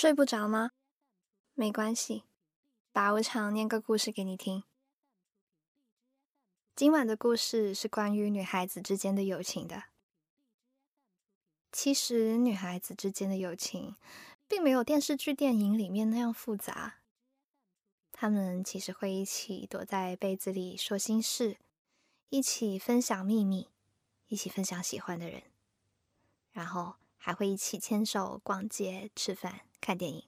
睡不着吗？没关系，把无常念个故事给你听。今晚的故事是关于女孩子之间的友情的。其实女孩子之间的友情，并没有电视剧电影里面那样复杂。她们其实会一起躲在被子里说心事，一起分享秘密，一起分享喜欢的人，然后还会一起牵手逛街、吃饭。看电影，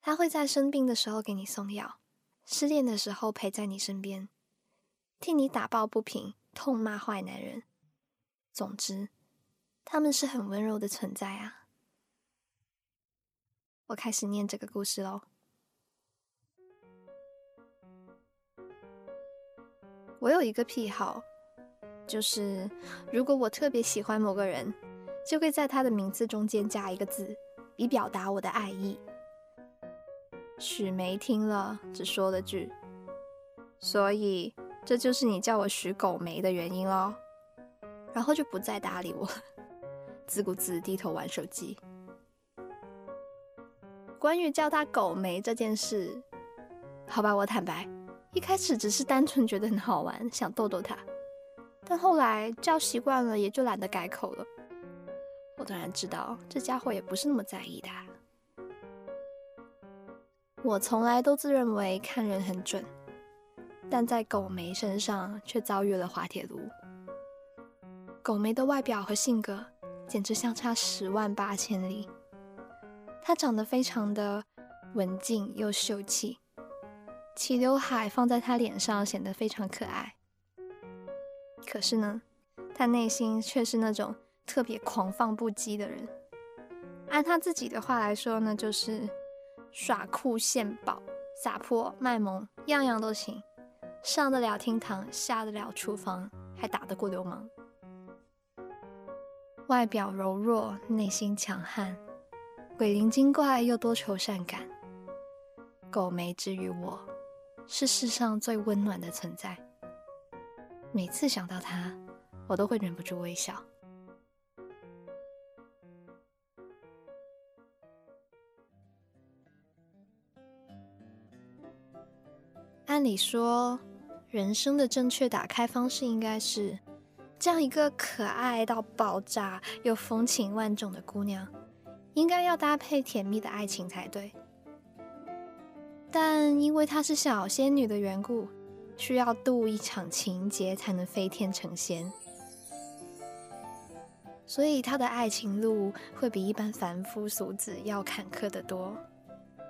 他会在生病的时候给你送药，失恋的时候陪在你身边，替你打抱不平，痛骂坏男人。总之，他们是很温柔的存在啊。我开始念这个故事喽。我有一个癖好，就是如果我特别喜欢某个人。就会在他的名字中间加一个字，以表达我的爱意。许梅听了，只说了句：“所以这就是你叫我许狗梅的原因喽。”然后就不再搭理我，自顾自低头玩手机。关于叫他狗梅这件事，好吧，我坦白，一开始只是单纯觉得很好玩，想逗逗他。但后来叫习惯了，也就懒得改口了。我当然知道，这家伙也不是那么在意的。我从来都自认为看人很准，但在狗梅身上却遭遇了滑铁卢。狗梅的外表和性格简直相差十万八千里。她长得非常的文静又秀气，齐刘海放在她脸上显得非常可爱。可是呢，她内心却是那种……特别狂放不羁的人，按他自己的话来说呢，就是耍酷献宝、撒泼卖萌，样样都行，上得了厅堂，下得了厨房，还打得过流氓。外表柔弱，内心强悍，鬼灵精怪又多愁善感。狗没之于我，是世上最温暖的存在。每次想到他，我都会忍不住微笑。理说，人生的正确打开方式应该是这样一个可爱到爆炸又风情万种的姑娘，应该要搭配甜蜜的爱情才对。但因为她是小仙女的缘故，需要渡一场情劫才能飞天成仙，所以她的爱情路会比一般凡夫俗子要坎坷得多。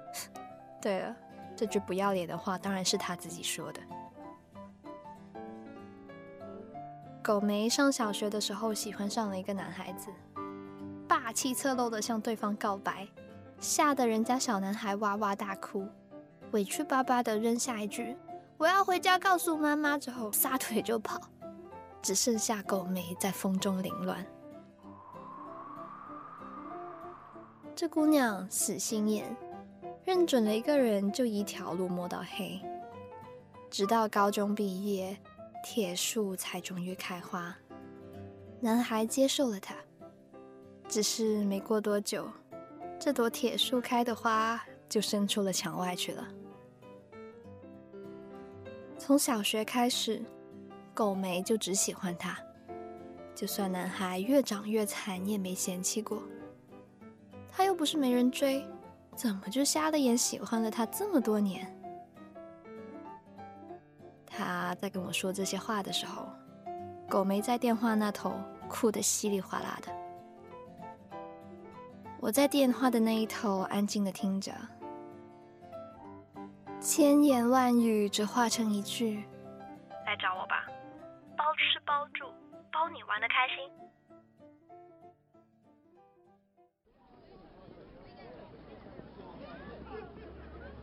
对了。这句不要脸的话，当然是他自己说的。狗梅上小学的时候，喜欢上了一个男孩子，霸气侧漏的向对方告白，吓得人家小男孩哇哇大哭，委屈巴巴的扔下一句“我要回家告诉妈妈”，之后撒腿就跑，只剩下狗梅在风中凌乱。这姑娘死心眼。认准了一个人，就一条路摸到黑。直到高中毕业，铁树才终于开花。男孩接受了他，只是没过多久，这朵铁树开的花就伸出了墙外去了。从小学开始，狗梅就只喜欢他，就算男孩越长越惨，你也没嫌弃过。他又不是没人追。怎么就瞎了眼，喜欢了他这么多年？他在跟我说这些话的时候，狗没在电话那头哭得稀里哗啦的。我在电话的那一头安静的听着，千言万语只化成一句：“来找我吧，包吃包住，包你玩的开心。”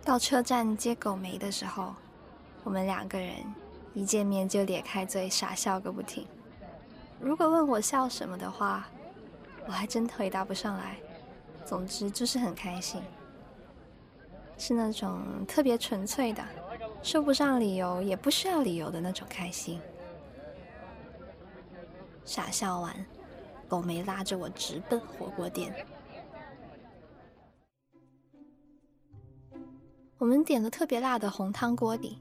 到车站接狗梅的时候，我们两个人一见面就咧开嘴傻笑个不停。如果问我笑什么的话，我还真回答不上来。总之就是很开心，是那种特别纯粹的，说不上理由也不需要理由的那种开心。傻笑完，狗梅拉着我直奔火锅店。我们点了特别辣的红汤锅底，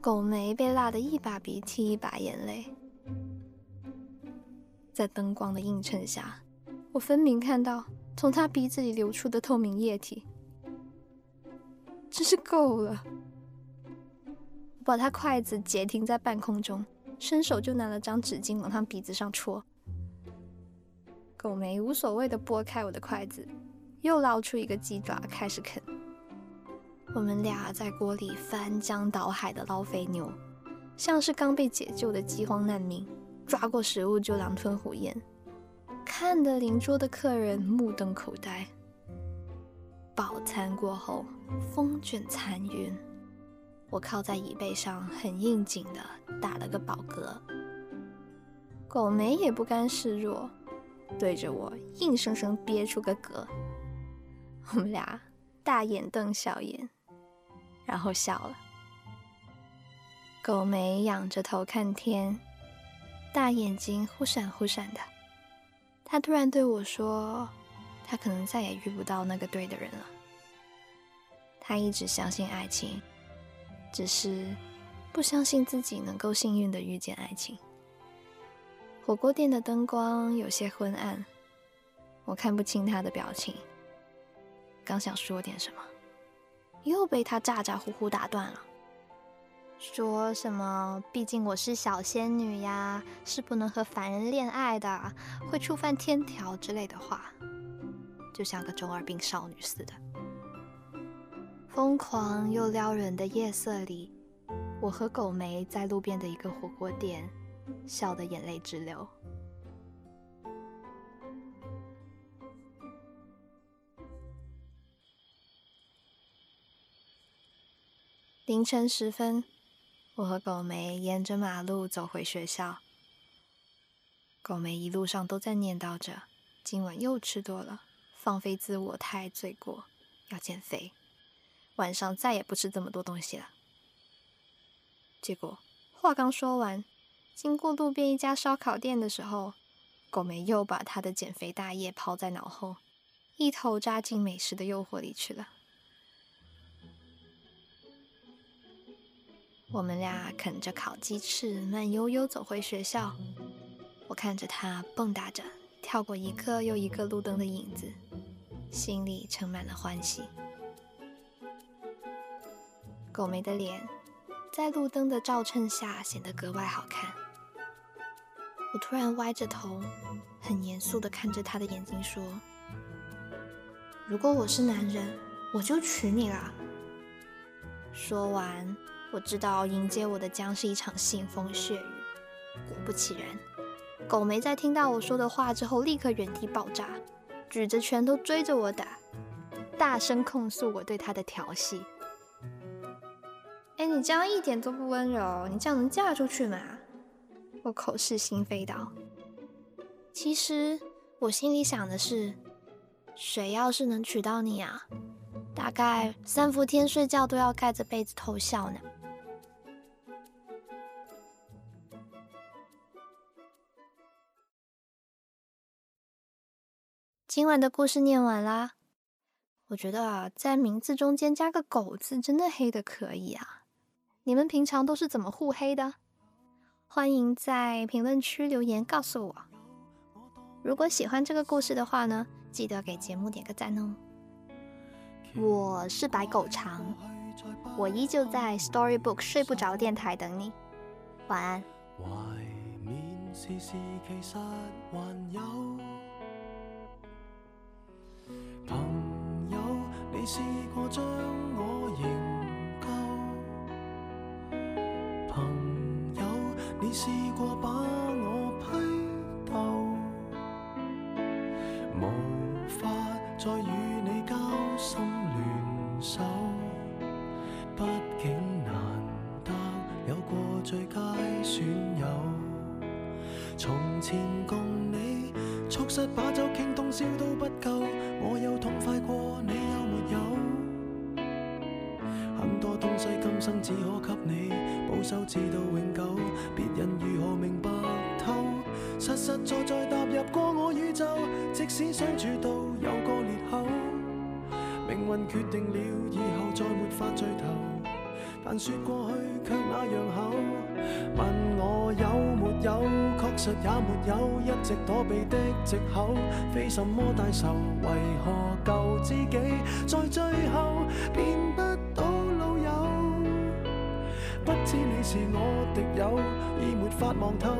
狗梅被辣的一把鼻涕一把眼泪，在灯光的映衬下，我分明看到从他鼻子里流出的透明液体。真是够了！我把他筷子截停在半空中，伸手就拿了张纸巾往他鼻子上戳。狗梅无所谓的拨开我的筷子，又捞出一个鸡爪开始啃。我们俩在锅里翻江倒海的捞肥牛，像是刚被解救的饥荒难民，抓过食物就狼吞虎咽，看得邻桌的客人目瞪口呆。饱餐过后，风卷残云，我靠在椅背上，很应景的打了个饱嗝。狗梅也不甘示弱，对着我硬生生憋出个嗝。我们俩大眼瞪小眼。然后笑了。狗没仰着头看天，大眼睛忽闪忽闪的。他突然对我说：“他可能再也遇不到那个对的人了。他一直相信爱情，只是不相信自己能够幸运的遇见爱情。”火锅店的灯光有些昏暗，我看不清他的表情。刚想说点什么。又被他咋咋呼呼打断了，说什么“毕竟我是小仙女呀，是不能和凡人恋爱的，会触犯天条”之类的话，就像个中二病少女似的。疯狂又撩人的夜色里，我和狗梅在路边的一个火锅店，笑得眼泪直流。凌晨时分，我和狗梅沿着马路走回学校。狗梅一路上都在念叨着：“今晚又吃多了，放飞自我太罪过，要减肥，晚上再也不吃这么多东西了。”结果话刚说完，经过路边一家烧烤店的时候，狗梅又把她的减肥大业抛在脑后，一头扎进美食的诱惑里去了。我们俩啃着烤鸡翅，慢悠悠走回学校。我看着他蹦跶着跳过一个又一个路灯的影子，心里盛满了欢喜。狗没的脸在路灯的照衬下显得格外好看。我突然歪着头，很严肃地看着他的眼睛说：“如果我是男人，我就娶你了。”说完。我知道迎接我的将是一场腥风血雨，果不其然，狗没在听到我说的话之后，立刻原地爆炸，举着拳头追着我打，大声控诉我对他的调戏。哎，你这样一点都不温柔，你这样能嫁出去吗？我口是心非道。其实我心里想的是，谁要是能娶到你啊，大概三伏天睡觉都要盖着被子偷笑呢。今晚的故事念完啦，我觉得啊，在名字中间加个狗字，真的黑的可以啊！你们平常都是怎么互黑的？欢迎在评论区留言告诉我。如果喜欢这个故事的话呢，记得给节目点个赞哦。我是白狗长，我依旧在 Storybook 睡不着电台等你，晚安。朋友，你试过将我营救？朋友，你试过把我批斗？无法再与你交心联手，毕竟难得有过最佳损友。从前共你促膝把酒倾通宵都不够。遇到有个裂口，命运决定了以后再没法聚头。但说过去却那样厚。问我有没有，确实也没有一直躲避的借口。非什么大仇，为何旧知己在最后变？不知你是我敌友，已没法望透。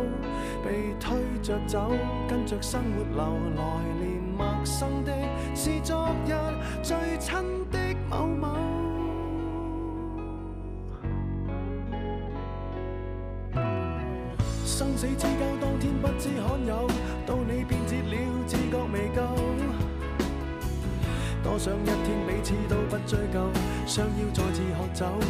被推着走，跟着生活流，来年陌生的是昨日最亲的某某。生死之交当天不知罕有，到你变节了自觉未够。多想一天彼此都不追究，相邀再次喝酒。